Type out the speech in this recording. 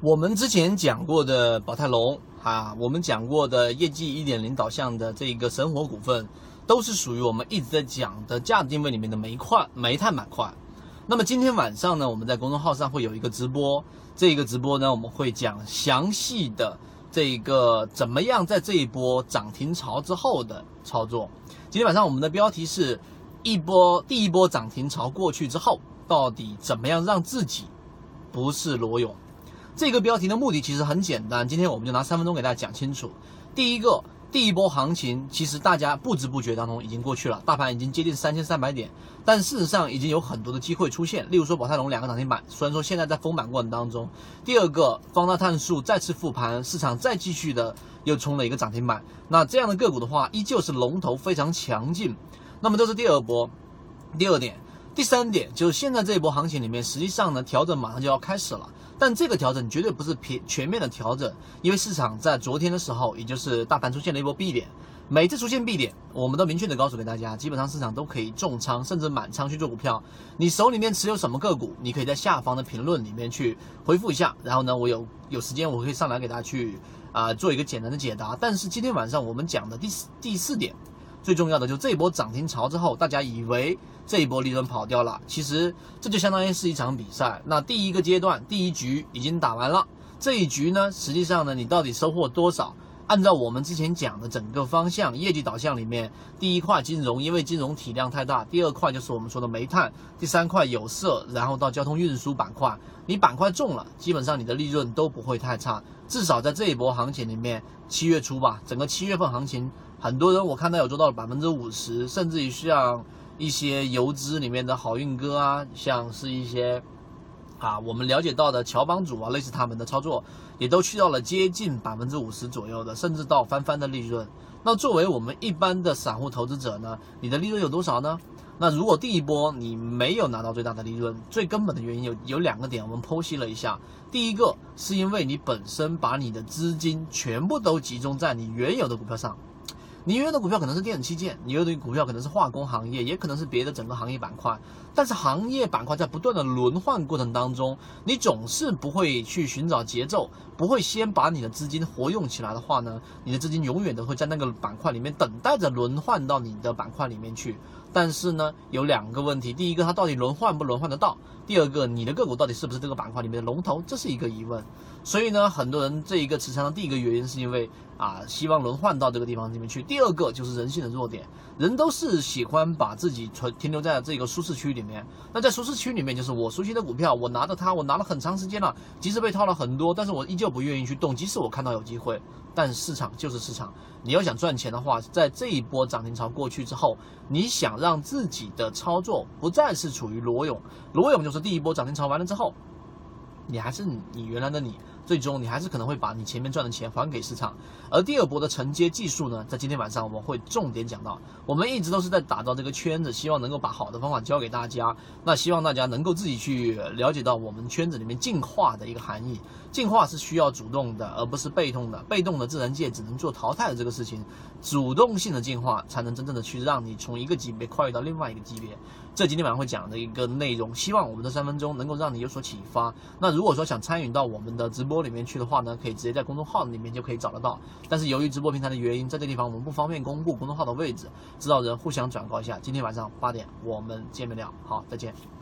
我们之前讲过的宝泰隆啊，我们讲过的业绩一点零导向的这个神火股份，都是属于我们一直在讲的价值定位里面的煤块、煤炭板块。那么今天晚上呢，我们在公众号上会有一个直播，这个直播呢，我们会讲详细的这个怎么样在这一波涨停潮之后的操作。今天晚上我们的标题是一波第一波涨停潮过去之后，到底怎么样让自己不是裸泳？这个标题的目的其实很简单，今天我们就拿三分钟给大家讲清楚。第一个，第一波行情其实大家不知不觉当中已经过去了，大盘已经接近三千三百点，但事实上已经有很多的机会出现，例如说宝泰龙两个涨停板，虽然说现在在封板过程当中。第二个，方大碳素再次复盘，市场再继续的又冲了一个涨停板，那这样的个股的话，依旧是龙头非常强劲。那么这是第二波，第二点。第三点就是现在这一波行情里面，实际上呢调整马上就要开始了，但这个调整绝对不是平全面的调整，因为市场在昨天的时候，也就是大盘出现了一波 B 点，每次出现 B 点，我们都明确的告诉给大家，基本上市场都可以重仓甚至满仓去做股票。你手里面持有什么个股，你可以在下方的评论里面去回复一下，然后呢，我有有时间我可以上来给大家去啊做一个简单的解答。但是今天晚上我们讲的第四第四点。最重要的就这一波涨停潮之后，大家以为这一波利润跑掉了，其实这就相当于是一场比赛。那第一个阶段，第一局已经打完了，这一局呢，实际上呢，你到底收获多少？按照我们之前讲的整个方向，业绩导向里面，第一块金融，因为金融体量太大；第二块就是我们说的煤炭；第三块有色，然后到交通运输板块。你板块中了，基本上你的利润都不会太差。至少在这一波行情里面，七月初吧，整个七月份行情，很多人我看到有做到了百分之五十，甚至于像一些游资里面的好运哥啊，像是一些。啊，我们了解到的乔帮主啊，类似他们的操作，也都去到了接近百分之五十左右的，甚至到翻番的利润。那作为我们一般的散户投资者呢，你的利润有多少呢？那如果第一波你没有拿到最大的利润，最根本的原因有有两个点，我们剖析了一下。第一个是因为你本身把你的资金全部都集中在你原有的股票上。你原有的股票可能是电子器件，你有的股票可能是化工行业，也可能是别的整个行业板块。但是行业板块在不断的轮换过程当中，你总是不会去寻找节奏，不会先把你的资金活用起来的话呢，你的资金永远都会在那个板块里面等待着轮换到你的板块里面去。但是呢，有两个问题，第一个它到底轮换不轮换得到？第二个，你的个股到底是不是这个板块里面的龙头？这是一个疑问。所以呢，很多人这一个持仓的第一个原因是因为啊，希望轮换到这个地方里面去。第二个就是人性的弱点，人都是喜欢把自己存停留在这个舒适区里面。那在舒适区里面，就是我熟悉的股票，我拿着它，我拿了很长时间了，即使被套了很多，但是我依旧不愿意去动。即使我看到有机会，但市场就是市场。你要想赚钱的话，在这一波涨停潮过去之后，你想让自己的操作不再是处于裸泳，裸泳就是第一波涨停潮完了之后，你还是你原来的你。最终你还是可能会把你前面赚的钱还给市场，而第二波的承接技术呢，在今天晚上我们会重点讲到。我们一直都是在打造这个圈子，希望能够把好的方法教给大家。那希望大家能够自己去了解到我们圈子里面进化的一个含义。进化是需要主动的，而不是被动的。被动的自然界只能做淘汰的这个事情，主动性的进化才能真正的去让你从一个级别跨越到另外一个级别。这今天晚上会讲的一个内容，希望我们的三分钟能够让你有所启发。那如果说想参与到我们的直播里面去的话呢，可以直接在公众号里面就可以找得到。但是由于直播平台的原因，在这地方我们不方便公布公众号的位置，知道人互相转告一下。今天晚上八点我们见面聊，好，再见。